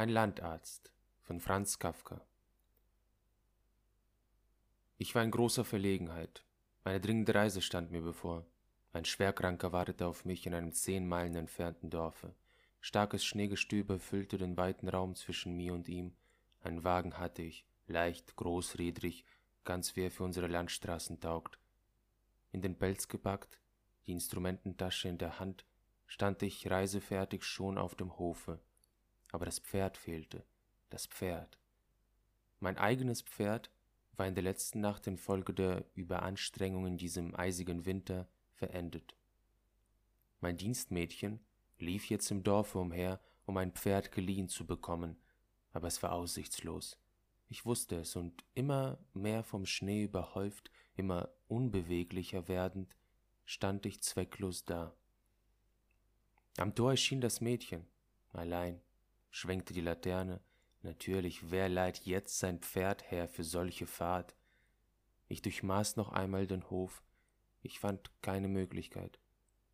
Ein Landarzt von Franz Kafka Ich war in großer Verlegenheit. Eine dringende Reise stand mir bevor. Ein Schwerkranker wartete auf mich in einem zehn Meilen entfernten Dorfe. Starkes Schneegestöber füllte den weiten Raum zwischen mir und ihm. Einen Wagen hatte ich, leicht, großrädrig, ganz wie er für unsere Landstraßen taugt. In den Pelz gepackt, die Instrumententasche in der Hand, stand ich reisefertig schon auf dem Hofe. Aber das Pferd fehlte, das Pferd. Mein eigenes Pferd war in der letzten Nacht infolge der Überanstrengung in diesem eisigen Winter verendet. Mein Dienstmädchen lief jetzt im Dorfe umher, um ein Pferd geliehen zu bekommen, aber es war aussichtslos. Ich wusste es, und immer mehr vom Schnee überhäuft, immer unbeweglicher werdend, stand ich zwecklos da. Am Tor erschien das Mädchen, allein, schwenkte die Laterne, natürlich, wer leiht jetzt sein Pferd her für solche Fahrt? Ich durchmaß noch einmal den Hof, ich fand keine Möglichkeit.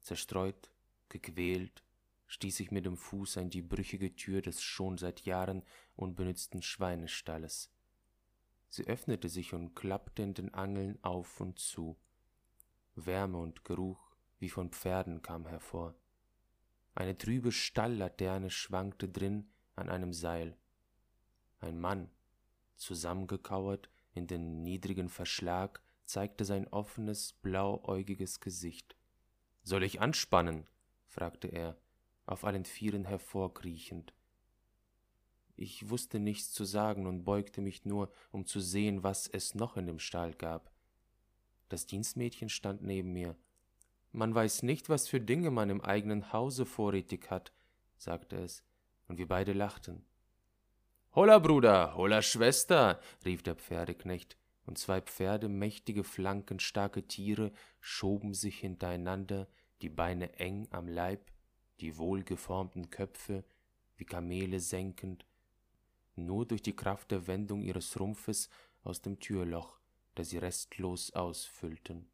Zerstreut, gequält, stieß ich mit dem Fuß an die brüchige Tür des schon seit Jahren unbenützten Schweinestalles. Sie öffnete sich und klappte in den Angeln auf und zu. Wärme und Geruch wie von Pferden kam hervor. Eine trübe Stalllaterne schwankte drin an einem Seil. Ein Mann, zusammengekauert in den niedrigen Verschlag, zeigte sein offenes, blauäugiges Gesicht. Soll ich anspannen? fragte er, auf allen Vieren hervorkriechend. Ich wusste nichts zu sagen und beugte mich nur, um zu sehen, was es noch in dem Stall gab. Das Dienstmädchen stand neben mir. Man weiß nicht, was für Dinge man im eigenen Hause vorrätig hat, sagte es, und wir beide lachten. Holla, Bruder, holla, Schwester, rief der Pferdeknecht und zwei Pferde, mächtige Flanken, starke Tiere, schoben sich hintereinander, die Beine eng am Leib, die wohlgeformten Köpfe wie Kamele senkend, nur durch die Kraft der Wendung ihres Rumpfes aus dem Türloch, das sie restlos ausfüllten.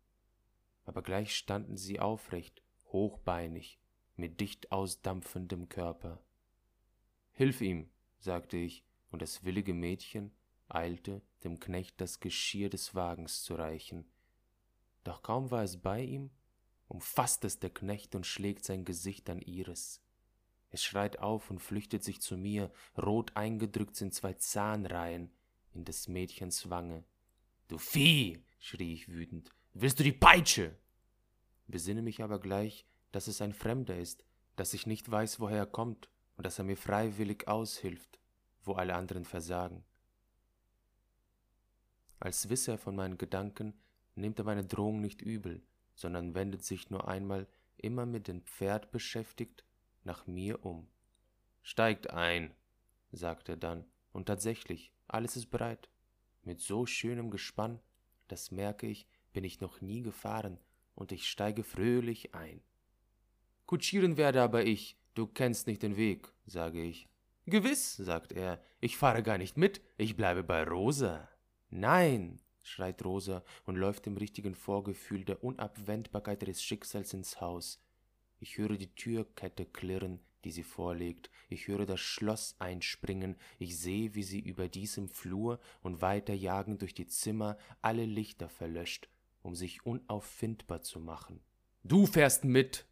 Aber gleich standen sie aufrecht, hochbeinig, mit dicht ausdampfendem Körper. Hilf ihm, sagte ich, und das willige Mädchen eilte, dem Knecht das Geschirr des Wagens zu reichen. Doch kaum war es bei ihm, umfasst es der Knecht und schlägt sein Gesicht an ihres. Es schreit auf und flüchtet sich zu mir, rot eingedrückt sind zwei Zahnreihen in des Mädchens Wange. Du Vieh, schrie ich wütend, willst du die Peitsche? Besinne mich aber gleich, dass es ein Fremder ist, dass ich nicht weiß, woher er kommt und dass er mir freiwillig aushilft, wo alle anderen versagen. Als wisse er von meinen Gedanken, nimmt er meine Drohung nicht übel, sondern wendet sich nur einmal, immer mit dem Pferd beschäftigt, nach mir um. Steigt ein, sagt er dann, und tatsächlich, alles ist bereit. Mit so schönem Gespann, das merke ich, bin ich noch nie gefahren, und ich steige fröhlich ein. Kutschieren werde aber ich, du kennst nicht den Weg, sage ich. Gewiss, sagt er, ich fahre gar nicht mit, ich bleibe bei Rosa. Nein, schreit Rosa und läuft im richtigen Vorgefühl der Unabwendbarkeit ihres Schicksals ins Haus. Ich höre die Türkette klirren, die sie vorlegt, ich höre das Schloss einspringen, ich sehe, wie sie über diesem Flur und weiter jagen durch die Zimmer alle Lichter verlöscht, um sich unauffindbar zu machen. Du fährst mit,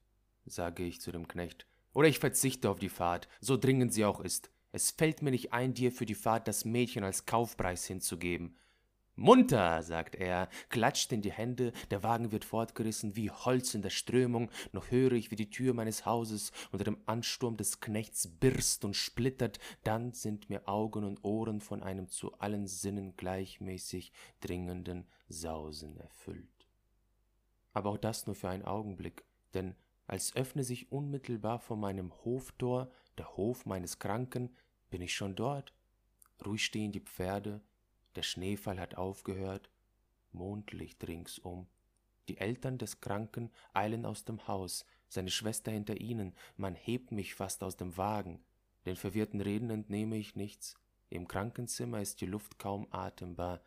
sage ich zu dem Knecht, oder ich verzichte auf die Fahrt, so dringend sie auch ist. Es fällt mir nicht ein, dir für die Fahrt das Mädchen als Kaufpreis hinzugeben. Munter, sagt er, klatscht in die Hände, der Wagen wird fortgerissen wie Holz in der Strömung, noch höre ich, wie die Tür meines Hauses unter dem Ansturm des Knechts birst und splittert, dann sind mir Augen und Ohren von einem zu allen Sinnen gleichmäßig dringenden Sausen erfüllt. Aber auch das nur für einen Augenblick, denn als öffne sich unmittelbar vor meinem Hoftor der Hof meines Kranken, bin ich schon dort. Ruhig stehen die Pferde, der Schneefall hat aufgehört, Mondlicht ringsum. Die Eltern des Kranken eilen aus dem Haus, seine Schwester hinter ihnen, man hebt mich fast aus dem Wagen. Den verwirrten Reden entnehme ich nichts. Im Krankenzimmer ist die Luft kaum atembar,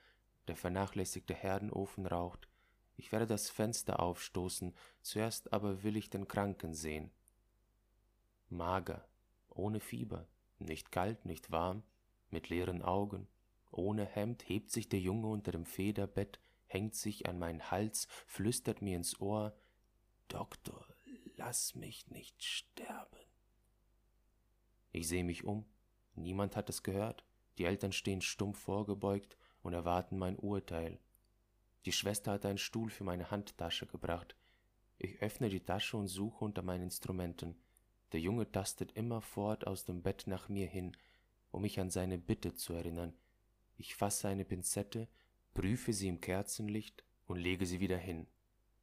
der vernachlässigte Herdenofen raucht. Ich werde das Fenster aufstoßen, zuerst aber will ich den Kranken sehen. Mager, ohne Fieber, Nicht kalt, nicht warm, mit leeren Augen, ohne Hemd hebt sich der Junge unter dem Federbett, hängt sich an meinen Hals, flüstert mir ins Ohr Doktor, lass mich nicht sterben. Ich sehe mich um, niemand hat es gehört, die Eltern stehen stumpf vorgebeugt und erwarten mein Urteil. Die Schwester hat einen Stuhl für meine Handtasche gebracht. Ich öffne die Tasche und suche unter meinen Instrumenten. Der Junge tastet immerfort aus dem Bett nach mir hin, um mich an seine Bitte zu erinnern. Ich fasse eine Pinzette, prüfe sie im Kerzenlicht und lege sie wieder hin.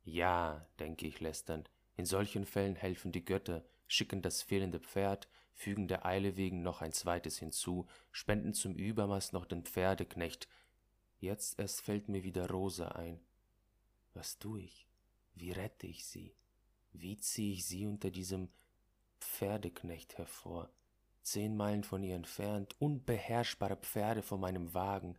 Ja, denke ich lästernd, in solchen Fällen helfen die Götter, schicken das fehlende Pferd, fügen der Eile wegen noch ein zweites hinzu, spenden zum Übermaß noch den Pferdeknecht. Jetzt erst fällt mir wieder Rosa ein. Was tu ich? Wie rette ich sie? Wie ziehe ich sie unter diesem Pferdeknecht hervor? Zehn Meilen von ihr entfernt, unbeherrschbare Pferde vor meinem Wagen.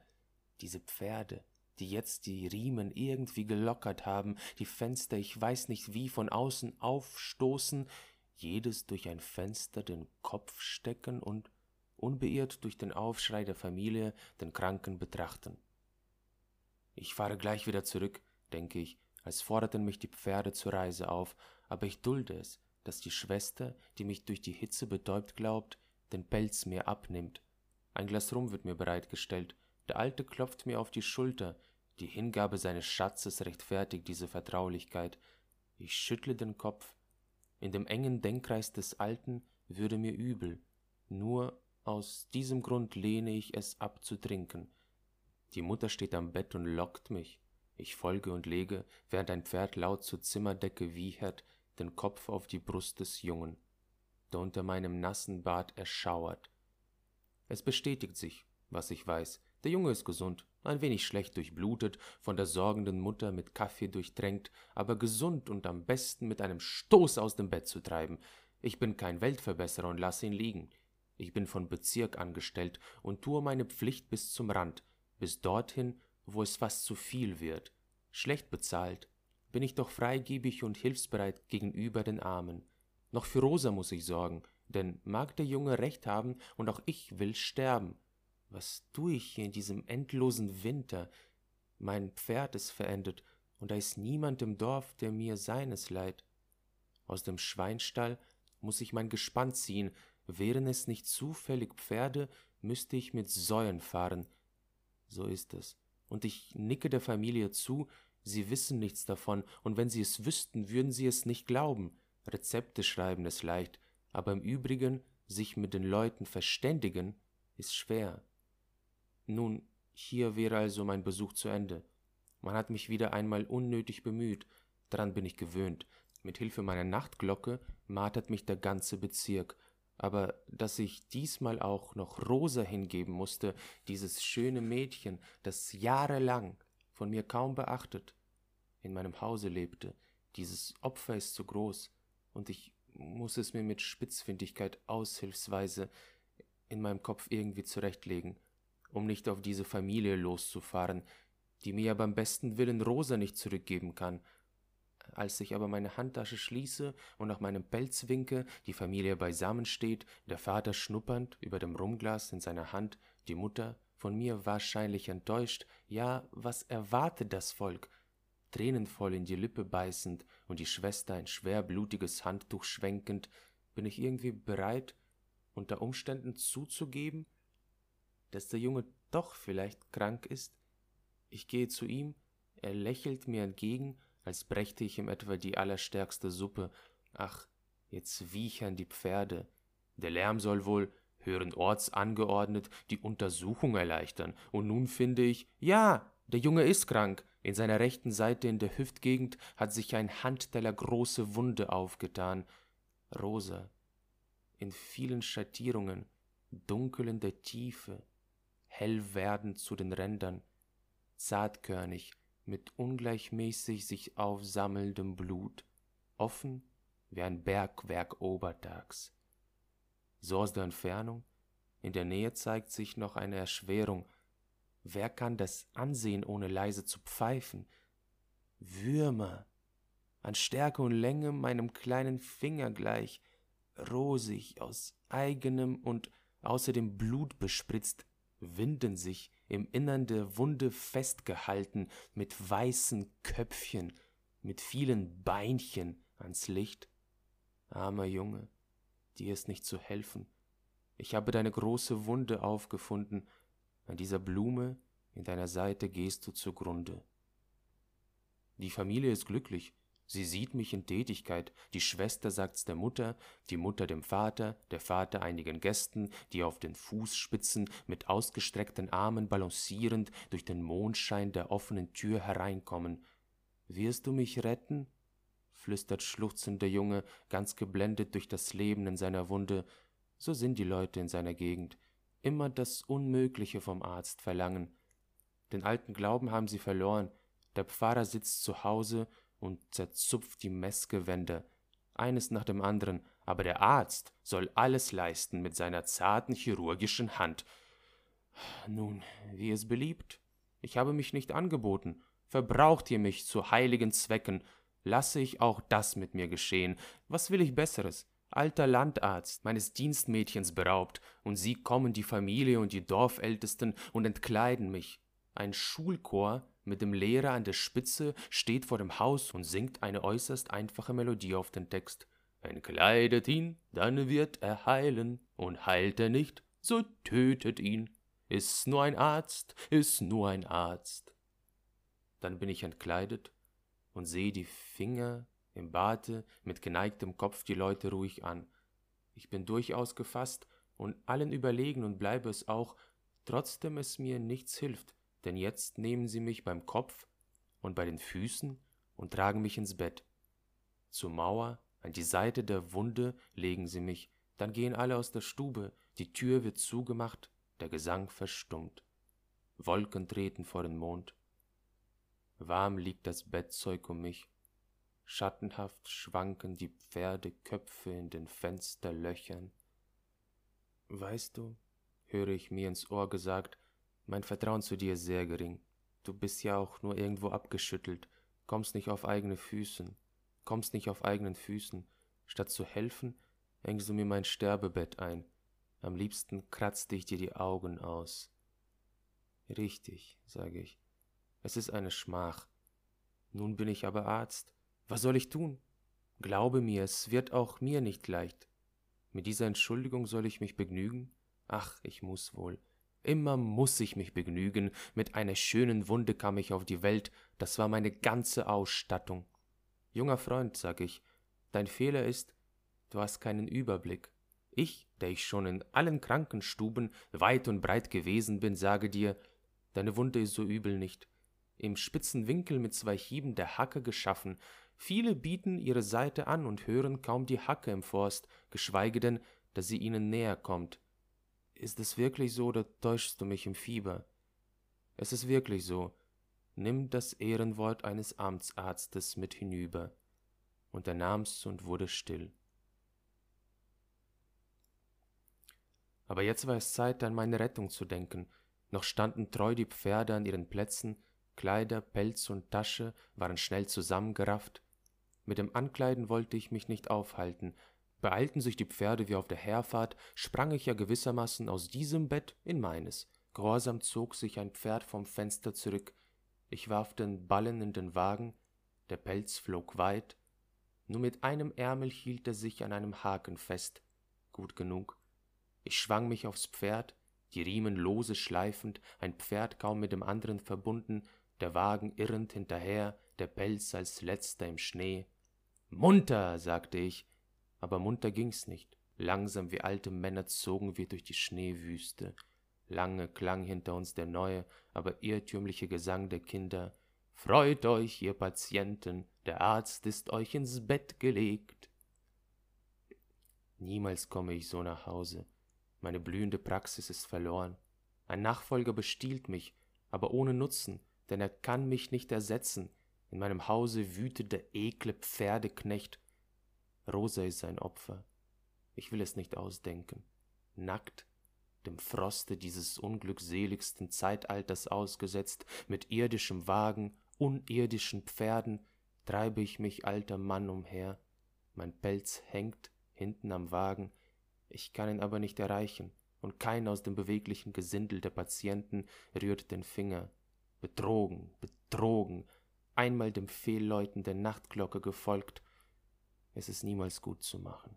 Diese Pferde, die jetzt die Riemen irgendwie gelockert haben, die Fenster, ich weiß nicht wie, von außen aufstoßen, jedes durch ein Fenster den Kopf stecken und unbeirrt durch den Aufschrei der Familie den Kranken betrachten. Ich fahre gleich wieder zurück, denke ich, als forderten mich die Pferde zur Reise auf, aber ich dulde es, dass die Schwester, die mich durch die Hitze betäubt glaubt, den Pelz mir abnimmt. Ein Glas Rum wird mir bereitgestellt, der Alte klopft mir auf die Schulter, die Hingabe seines Schatzes rechtfertigt diese Vertraulichkeit. Ich schüttle den Kopf. In dem engen Denkkreis des Alten würde mir übel. Nur aus diesem Grund lehne ich es ab zu trinken. Die Mutter steht am Bett und lockt mich. Ich folge und lege, während ein Pferd laut zur Zimmerdecke wiehert, den Kopf auf die Brust des Jungen, der unter meinem nassen Bart erschauert. Es bestätigt sich, was ich weiß. Der Junge ist gesund, ein wenig schlecht durchblutet, von der sorgenden Mutter mit Kaffee durchtränkt, aber gesund und am besten mit einem Stoß aus dem Bett zu treiben. Ich bin kein Weltverbesserer und lasse ihn liegen. Ich bin von Bezirk angestellt und tue meine Pflicht bis zum Rand, bis dorthin, wo es fast zu viel wird. Schlecht bezahlt, bin ich doch freigebig und hilfsbereit gegenüber den Armen. Noch für Rosa muss ich sorgen, denn mag der Junge recht haben und auch ich will sterben. Was tue ich hier in diesem endlosen Winter? Mein Pferd ist verendet, und da ist niemand im Dorf, der mir seines leiht. Aus dem Schweinstall muss ich mein Gespann ziehen, wären es nicht zufällig Pferde, müsste ich mit Säuen fahren. So ist es. Und ich nicke der Familie zu, sie wissen nichts davon, und wenn sie es wüssten, würden sie es nicht glauben. Rezepte schreiben ist leicht, aber im Übrigen sich mit den Leuten verständigen ist schwer. Nun, hier wäre also mein Besuch zu Ende. Man hat mich wieder einmal unnötig bemüht, daran bin ich gewöhnt. Mit Hilfe meiner Nachtglocke martert mich der ganze Bezirk, aber dass ich diesmal auch noch Rosa hingeben musste, dieses schöne Mädchen, das jahrelang von mir kaum beachtet, in meinem Hause lebte, dieses Opfer ist zu groß, und ich muss es mir mit Spitzfindigkeit aushilfsweise in meinem Kopf irgendwie zurechtlegen um nicht auf diese Familie loszufahren, die mir ja beim besten Willen Rosa nicht zurückgeben kann. Als ich aber meine Handtasche schließe und nach meinem Pelz winke, die Familie beisammen steht, der Vater schnuppernd über dem Rumglas in seiner Hand, die Mutter von mir wahrscheinlich enttäuscht, ja, was erwartet das Volk? Tränenvoll in die Lippe beißend und die Schwester ein schwer blutiges Handtuch schwenkend, bin ich irgendwie bereit, unter Umständen zuzugeben, dass der Junge doch vielleicht krank ist? Ich gehe zu ihm, er lächelt mir entgegen, als brächte ich ihm etwa die allerstärkste Suppe. Ach, jetzt wiechern die Pferde. Der Lärm soll wohl, hören Orts angeordnet, die Untersuchung erleichtern. Und nun finde ich, ja, der Junge ist krank. In seiner rechten Seite in der Hüftgegend hat sich ein Handteller große Wunde aufgetan. Rosa. In vielen Schattierungen, dunkel in der Tiefe, hell werdend zu den Rändern, zartkörnig, mit ungleichmäßig sich aufsammelndem Blut, offen wie ein Bergwerk obertags. So aus der Entfernung, in der Nähe zeigt sich noch eine Erschwerung. Wer kann das ansehen, ohne leise zu pfeifen? Würmer, an Stärke und Länge meinem kleinen Finger gleich, rosig aus eigenem und außerdem blutbespritzt, winden sich im Innern der Wunde festgehalten mit weißen Köpfchen, mit vielen Beinchen ans Licht. Armer Junge, dir ist nicht zu helfen. Ich habe deine große Wunde aufgefunden, an dieser Blume in deiner Seite gehst du zugrunde. Die Familie ist glücklich, Sie sieht mich in Tätigkeit, die Schwester sagt's der Mutter, die Mutter dem Vater, der Vater einigen Gästen, die auf den Fußspitzen mit ausgestreckten Armen balancierend durch den Mondschein der offenen Tür hereinkommen. Wirst du mich retten? flüstert schluchzend der Junge, ganz geblendet durch das Leben in seiner Wunde. So sind die Leute in seiner Gegend. Immer das Unmögliche vom Arzt verlangen. Den alten Glauben haben sie verloren. Der Pfarrer sitzt zu Hause und zerzupft die Messgewände, eines nach dem anderen, aber der Arzt soll alles leisten mit seiner zarten chirurgischen Hand. Nun, wie es beliebt. Ich habe mich nicht angeboten. Verbraucht ihr mich zu heiligen Zwecken, lasse ich auch das mit mir geschehen. Was will ich Besseres? Alter Landarzt, meines Dienstmädchens beraubt, und sie kommen die Familie und die Dorfältesten und entkleiden mich. Ein Schulchor mit dem Lehrer an der Spitze steht vor dem Haus und singt eine äußerst einfache Melodie auf den Text. Entkleidet ihn, dann wird er heilen, und heilt er nicht, so tötet ihn. Ist nur ein Arzt, ist nur ein Arzt. Dann bin ich entkleidet und sehe die Finger im Barte mit geneigtem Kopf die Leute ruhig an. Ich bin durchaus gefasst und allen überlegen und bleibe es auch, trotzdem es mir nichts hilft denn jetzt nehmen sie mich beim Kopf und bei den Füßen und tragen mich ins Bett. Zur Mauer, an die Seite der Wunde legen sie mich, dann gehen alle aus der Stube, die Tür wird zugemacht, der Gesang verstummt. Wolken treten vor den Mond. Warm liegt das Bettzeug um mich, schattenhaft schwanken die Pferdeköpfe in den Fensterlöchern. Weißt du, höre ich mir ins Ohr gesagt, mein Vertrauen zu dir ist sehr gering. Du bist ja auch nur irgendwo abgeschüttelt, kommst nicht auf eigene Füßen, kommst nicht auf eigenen Füßen. Statt zu helfen, hängst du mir mein Sterbebett ein. Am liebsten kratzte ich dir die Augen aus. Richtig, sage ich. Es ist eine Schmach. Nun bin ich aber Arzt. Was soll ich tun? Glaube mir, es wird auch mir nicht leicht. Mit dieser Entschuldigung soll ich mich begnügen? Ach, ich muss wohl. Immer muss ich mich begnügen, mit einer schönen Wunde kam ich auf die Welt, das war meine ganze Ausstattung. Junger Freund, sag ich, dein Fehler ist, du hast keinen Überblick. Ich, der ich schon in allen Krankenstuben weit und breit gewesen bin, sage dir, deine Wunde ist so übel nicht. Im spitzen Winkel mit zwei Hieben der Hacke geschaffen, viele bieten ihre Seite an und hören kaum die Hacke im Forst, geschweige denn, dass sie ihnen näher kommt. Ist es wirklich so oder täuschst du mich im Fieber? Es ist wirklich so. Nimm das Ehrenwort eines Amtsarztes mit hinüber. Und er nahm's und wurde still. Aber jetzt war es Zeit, an meine Rettung zu denken. Noch standen treu die Pferde an ihren Plätzen, Kleider, Pelz und Tasche waren schnell zusammengerafft. Mit dem Ankleiden wollte ich mich nicht aufhalten, Beeilten sich die Pferde wie auf der Herfahrt, sprang ich ja gewissermaßen aus diesem Bett in meines. Gehorsam zog sich ein Pferd vom Fenster zurück. Ich warf den Ballen in den Wagen, der Pelz flog weit. Nur mit einem Ärmel hielt er sich an einem Haken fest. Gut genug. Ich schwang mich aufs Pferd, die Riemen lose schleifend, ein Pferd kaum mit dem anderen verbunden, der Wagen irrend hinterher, der Pelz als letzter im Schnee. Munter, sagte ich, aber munter ging's nicht. Langsam wie alte Männer zogen wir durch die Schneewüste. Lange klang hinter uns der neue, aber irrtümliche Gesang der Kinder. Freut euch, ihr Patienten, der Arzt ist euch ins Bett gelegt. Niemals komme ich so nach Hause. Meine blühende Praxis ist verloren. Ein Nachfolger bestiehlt mich, aber ohne Nutzen, denn er kann mich nicht ersetzen. In meinem Hause wütet der ekle Pferdeknecht Rosa ist sein Opfer. Ich will es nicht ausdenken. Nackt, dem Froste dieses unglückseligsten Zeitalters ausgesetzt, mit irdischem Wagen, unirdischen Pferden, treibe ich mich alter Mann umher. Mein Pelz hängt hinten am Wagen, ich kann ihn aber nicht erreichen. und kein aus dem beweglichen Gesindel der Patienten rührt den Finger. Betrogen, betrogen, einmal dem Fehlläuten der Nachtglocke gefolgt, es ist niemals gut zu machen.